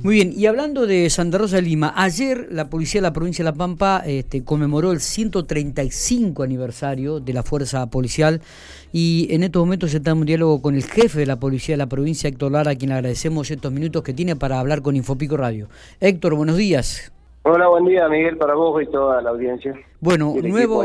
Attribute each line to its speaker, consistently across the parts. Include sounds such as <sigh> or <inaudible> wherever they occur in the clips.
Speaker 1: Muy bien, y hablando de Santa Rosa de Lima, ayer la policía de la provincia de La Pampa este, conmemoró el 135 aniversario de la fuerza policial y en estos momentos está en un diálogo con el jefe de la policía de la provincia, Héctor Lara, a quien le agradecemos estos minutos que tiene para hablar con Infopico Radio. Héctor, buenos días.
Speaker 2: Hola, buen día Miguel para vos y toda la audiencia.
Speaker 1: Bueno, nuevo,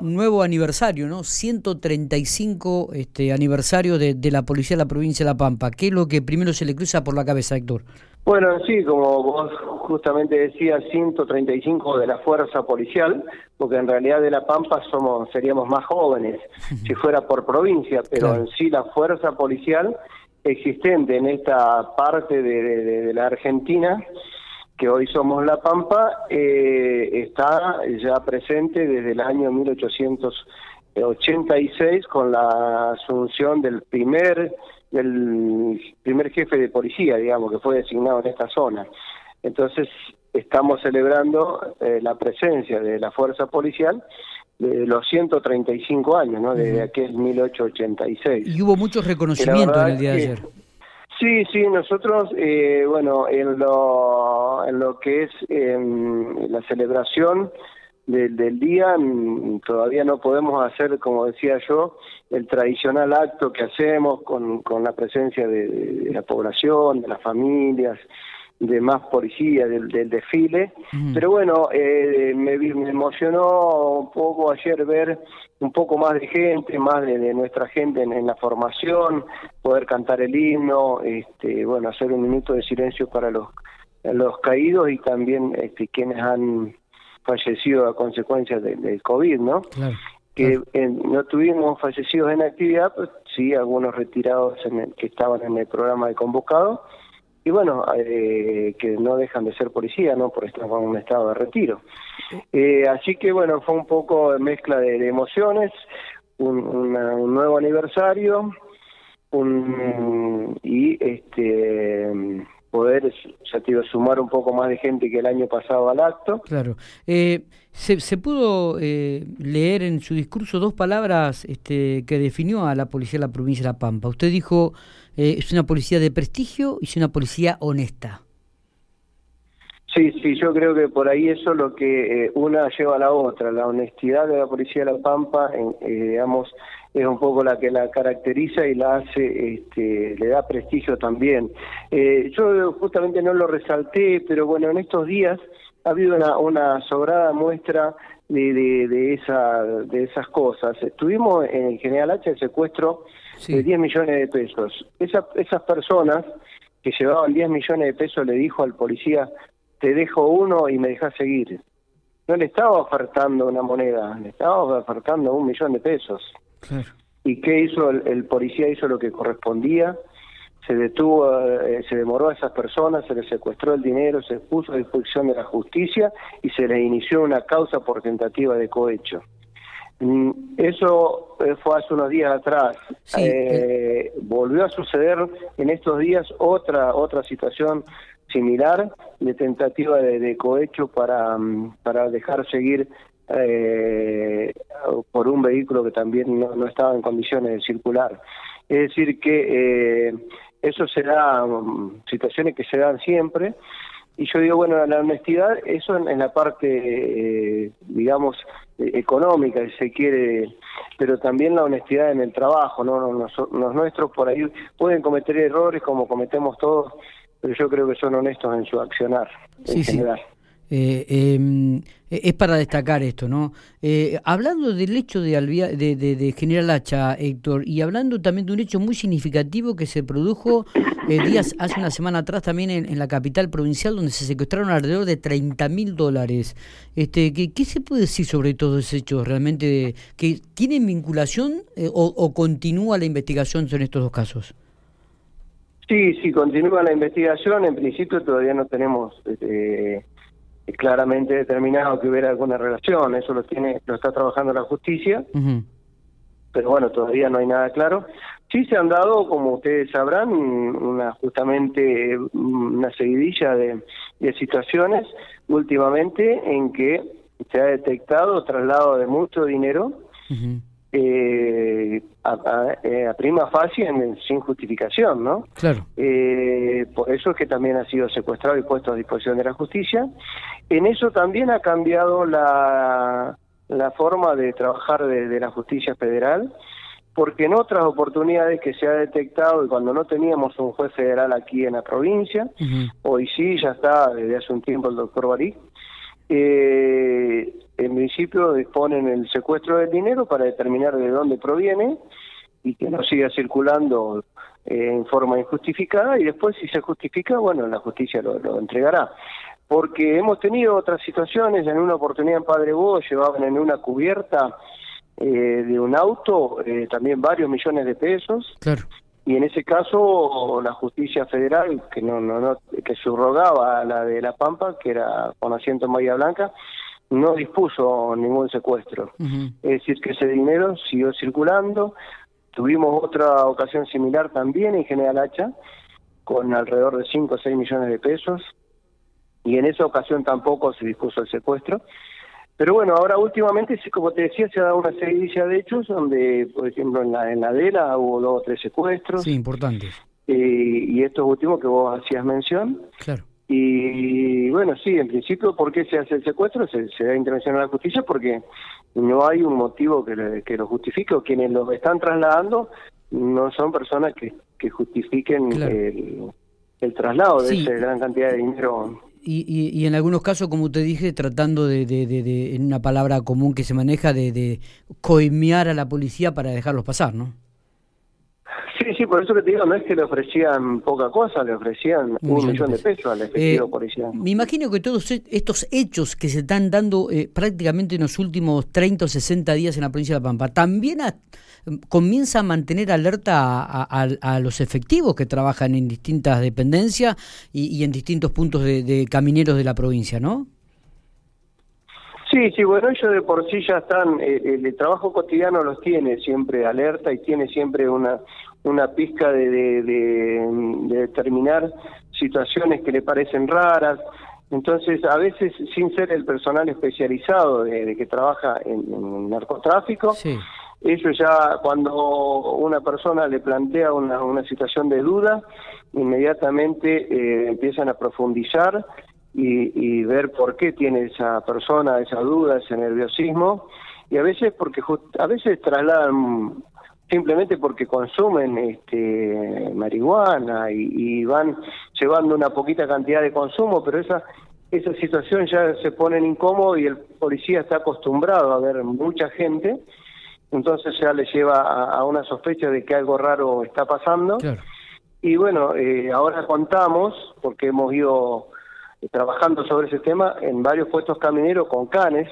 Speaker 1: nuevo aniversario, ¿no? 135 este, aniversario de, de la policía de la provincia de La Pampa. ¿Qué es lo que primero se le cruza por la cabeza, Héctor?
Speaker 2: Bueno, sí, como vos justamente decías, 135 de la fuerza policial, porque en realidad de La Pampa somos seríamos más jóvenes si <laughs> fuera por provincia, pero en sí la fuerza policial existente en esta parte de, la Argentina, que hoy somos La Pampa, eh, está ya presente desde el año 1886 con la asunción del primer del primer jefe de policía, digamos, que fue designado en esta zona. Entonces, estamos celebrando eh, la presencia de la fuerza policial de los 135 años, ¿no? Desde aquel 1886.
Speaker 1: Y hubo muchos reconocimientos en el día de ayer.
Speaker 2: Sí, sí, nosotros, eh, bueno, en lo, en lo que es em, la celebración del, día mm, todavía no podemos hacer, como decía yo, el tradicional acto que hacemos con, con la presencia de, la población, de las familias, de más policía, del, desfile. Pero bueno, eh, me, me, emocionó un poco ayer ver un poco más de gente, más de, nuestra gente en, la formación, poder cantar el himno, este, bueno, hacer un minuto de silencio para los, los caídos y también este, quienes han fallecido a consecuencia del COVID, ¿no? que no tuvimos fallecidos en actividad, pues sí, algunos retirados en que estaban en el programa de convocado, y bueno, eh, que no dejan de ser policía, ¿no? Por estar en un estado de retiro. Eh, así que bueno, fue un poco mezcla de, emociones, un, nuevo aniversario, un, y este poder, ya te iba sumar un poco más de gente que el año pasado al acto.
Speaker 1: Claro. Eh, se, se, pudo eh, leer en su discurso dos palabras este, que definió a la policía de la provincia de La Pampa. Usted dijo, eh, es una policía de prestigio y es una policía honesta.
Speaker 2: Sí, sí, yo creo que por ahí eso es lo que una lleva a la otra, la honestidad de la policía de La Pampa, digamos, es un poco la que la caracteriza y la hace, este, le da prestigio también. Eh, yo justamente no lo resalté, pero bueno, en estos días ha habido una, una sobrada muestra de, de, esa, de esas cosas. Estuvimos en el General H el secuestro de 10 millones de pesos. Esa, esas personas que llevaban 10 millones de pesos le dijo al policía, te dejo uno y me dejas seguir. No le estaba ofertando una moneda, le estaba ofertando un millón de pesos. ¿Y qué hizo? El, policía hizo lo que correspondía, se detuvo, eh, se demoró a esas personas, se les secuestró el dinero, se puso a disposición de la justicia y se les inició una causa por tentativa de cohecho. Mm, eso eh, fue hace unos días atrás. Eh, volvió a suceder en estos días otra otra situación similar de tentativa de, cohecho para, mm, para dejar seguir eh, por un vehículo que también no, estaba en condiciones de circular. Es decir, que eh, eso se da, mm, situaciones que se dan siempre, y yo digo, bueno, la honestidad, eso en, la parte, eh, digamos, económica, si se quiere, pero también la honestidad en el trabajo, ¿no? Los, nuestros por ahí pueden cometer errores como cometemos todos, pero yo creo que son honestos en su accionar en general.
Speaker 1: Eh, em, e-, es para destacar esto, ¿no? Eh, hablando del hecho de, de, de, General Hacha, Héctor, y hablando también de un hecho muy significativo que se produjo eh, días hace una semana atrás también en, la capital provincial, donde se secuestraron alrededor de 30 mil dólares. Este, ¿qué, ¿Qué se puede decir sobre todos esos hechos realmente? ¿Que tienen vinculación o, o, continúa la investigación en estos dos casos?
Speaker 2: Sí, sí, continúa la investigación. En principio todavía no tenemos... Eh, claramente determinado que hubiera alguna relación, eso lo tiene, lo está trabajando la justicia, pero bueno, todavía no hay nada claro. Sí se han dado, como ustedes sabrán, una justamente una seguidilla de, situaciones últimamente en que se ha detectado traslado de mucho dinero eh, a, prima facie sin justificación, ¿no?
Speaker 1: Claro.
Speaker 2: por eso es que también ha sido secuestrado y puesto a disposición de la justicia. En eso también ha cambiado la, la forma de trabajar de la justicia federal porque en otras oportunidades que se ha detectado y cuando no teníamos un juez federal aquí en la provincia, hoy sí, ya está desde hace un tiempo el doctor Barí, eh, en principio disponen el secuestro del dinero para determinar de dónde proviene y que no siga circulando eh, en forma injustificada y después si se justifica, bueno, la justicia lo, entregará. Porque hemos tenido otras situaciones, en una oportunidad en Padre Bo llevaban en una cubierta eh, de un auto, eh, también varios millones de pesos.
Speaker 1: Claro.
Speaker 2: Y en ese caso la justicia federal, que no, no, no que subrogaba a la de La Pampa, que era con asiento en Bahía Blanca, no dispuso ningún secuestro. Es decir, que ese dinero siguió circulando. Tuvimos otra ocasión similar también en General Hacha, con alrededor de 5 o 6 millones de pesos, y en esa ocasión tampoco se dispuso el secuestro. Pero bueno, ahora últimamente, como te decía, se ha dado una serie de hechos donde, por ejemplo, en la, en la DELA hubo dos o tres secuestros.
Speaker 1: Sí, importantes.
Speaker 2: Eh, y estos últimos que vos hacías mención.
Speaker 1: Claro.
Speaker 2: Y bueno, sí, en principio, ¿por qué se hace el secuestro? Se, da intervención a la justicia porque no hay un motivo que, que lo justifique o quienes lo están trasladando no son personas que, que justifiquen el, el, traslado de esa gran cantidad de dinero
Speaker 1: y, y, en algunos casos, como te dije, tratando de, de, de, en una palabra común que se maneja, de, de coimear a la policía para dejarlos pasar, ¿no?
Speaker 2: Sí, por eso que te digo, no es que le ofrecían poca cosa, le ofrecían un, millón, de pesos, al efectivo eh, policial.
Speaker 1: Me imagino que todos e, estos hechos que se están dando eh, prácticamente en los últimos 30 o 60 días en la provincia de La Pampa, también comienza a mantener alerta a, los efectivos que trabajan en distintas dependencias y, en distintos puntos de, camineros de la provincia, ¿no?
Speaker 2: Sí, sí, bueno, ellos de por sí ya están, eh, el trabajo cotidiano los tiene siempre alerta y tiene siempre una, una pizca de, de, determinar situaciones que le parecen raras. Entonces, a veces, sin ser el personal especializado de, que trabaja en, narcotráfico, ellos ya, cuando una persona le plantea una, una situación de duda, inmediatamente eh, empiezan a profundizar y, y, ver por qué tiene esa persona esa duda, ese nerviosismo, y a veces porque a veces trasladan simplemente porque consumen este, marihuana y, van llevando una poquita cantidad de consumo, pero esa esa situación ya se pone incómodo y el policía está acostumbrado a ver mucha gente, entonces ya le lleva a, una sospecha de que algo raro está pasando. Y bueno, eh, ahora contamos, porque hemos ido trabajando sobre ese tema en varios puestos camineros con canes,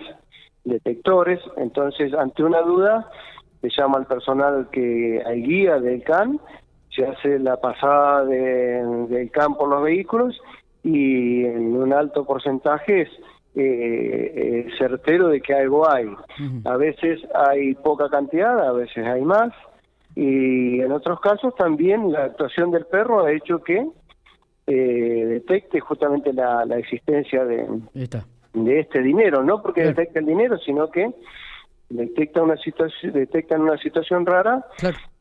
Speaker 2: detectores, entonces ante una duda se llama al personal que hay guía del CAN, se hace la pasada del CAN por los vehículos y en un alto porcentaje es eh, certero de que algo hay. A veces hay poca cantidad, a veces hay más. Y en otros casos también la actuación del perro ha hecho que eh, detecte justamente la, existencia de, de este dinero, no porque detecte el dinero, sino que detecta una situación, detectan una situación rara,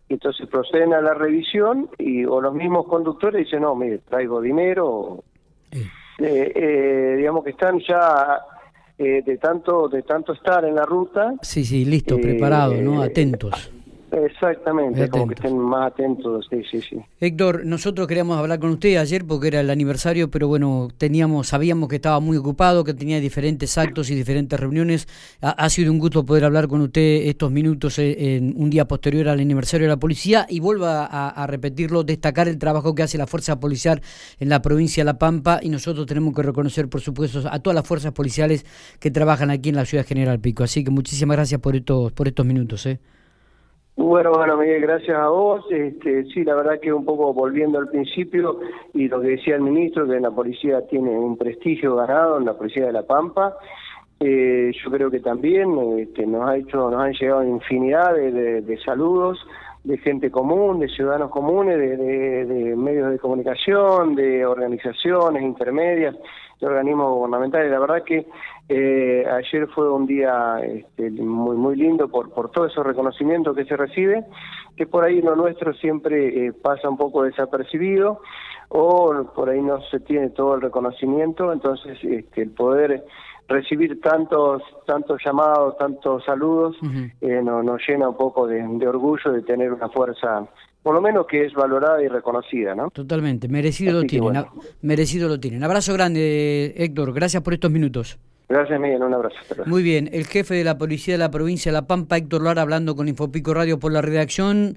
Speaker 2: y entonces proceden a la revisión y o los mismos conductores dicen, no, mire, traigo dinero, eh, eh, digamos que están ya eh, de tanto de tanto estar en la ruta.
Speaker 1: Sí, sí, listo, preparado, ¿no? Atentos.
Speaker 2: Exactamente, como que estén más atentos, sí, sí, sí.
Speaker 1: Héctor, nosotros queríamos hablar con usted ayer porque era el aniversario, pero bueno, teníamos, sabíamos que estaba muy ocupado, que tenía diferentes actos y diferentes reuniones. Ha, sido un gusto poder hablar con usted estos minutos eh, en, un día posterior al aniversario de la policía y vuelvo a, repetirlo, destacar el trabajo que hace la fuerza policial en la provincia de La Pampa y nosotros tenemos que reconocer, por supuesto, a todas las fuerzas policiales que trabajan aquí en la ciudad General Pico. Así que muchísimas gracias por estos, por estos minutos. ¿eh?
Speaker 2: Bueno, bueno, Miguel, gracias a vos. Este, sí, la verdad que un poco volviendo al principio y lo que decía el ministro, que la policía tiene un prestigio ganado en la policía de La Pampa. Eh, yo creo que también este, nos ha hecho, nos han llegado infinidad de, saludos de gente común, de ciudadanos comunes, de, medios de comunicación, de organizaciones intermedias, de organismos gubernamentales. La verdad que eh, ayer fue un día este, muy muy lindo por, por todo esos reconocimientos que se recibe, que por ahí lo nuestro siempre eh, pasa un poco desapercibido o por ahí no se tiene todo el reconocimiento, entonces este, el poder recibir tantos tantos llamados, tantos saludos, eh, nos, llena un poco de, orgullo de tener una fuerza, por lo menos que es valorada y reconocida, ¿no?
Speaker 1: Totalmente, merecido lo tienen, merecido lo tienen. Abrazo grande, Héctor, gracias por estos minutos.
Speaker 2: Gracias, Miguel, un abrazo.
Speaker 1: Muy bien, el jefe de la Policía de la Provincia de La Pampa, Héctor Lara, hablando con Infopico Radio por la redacción.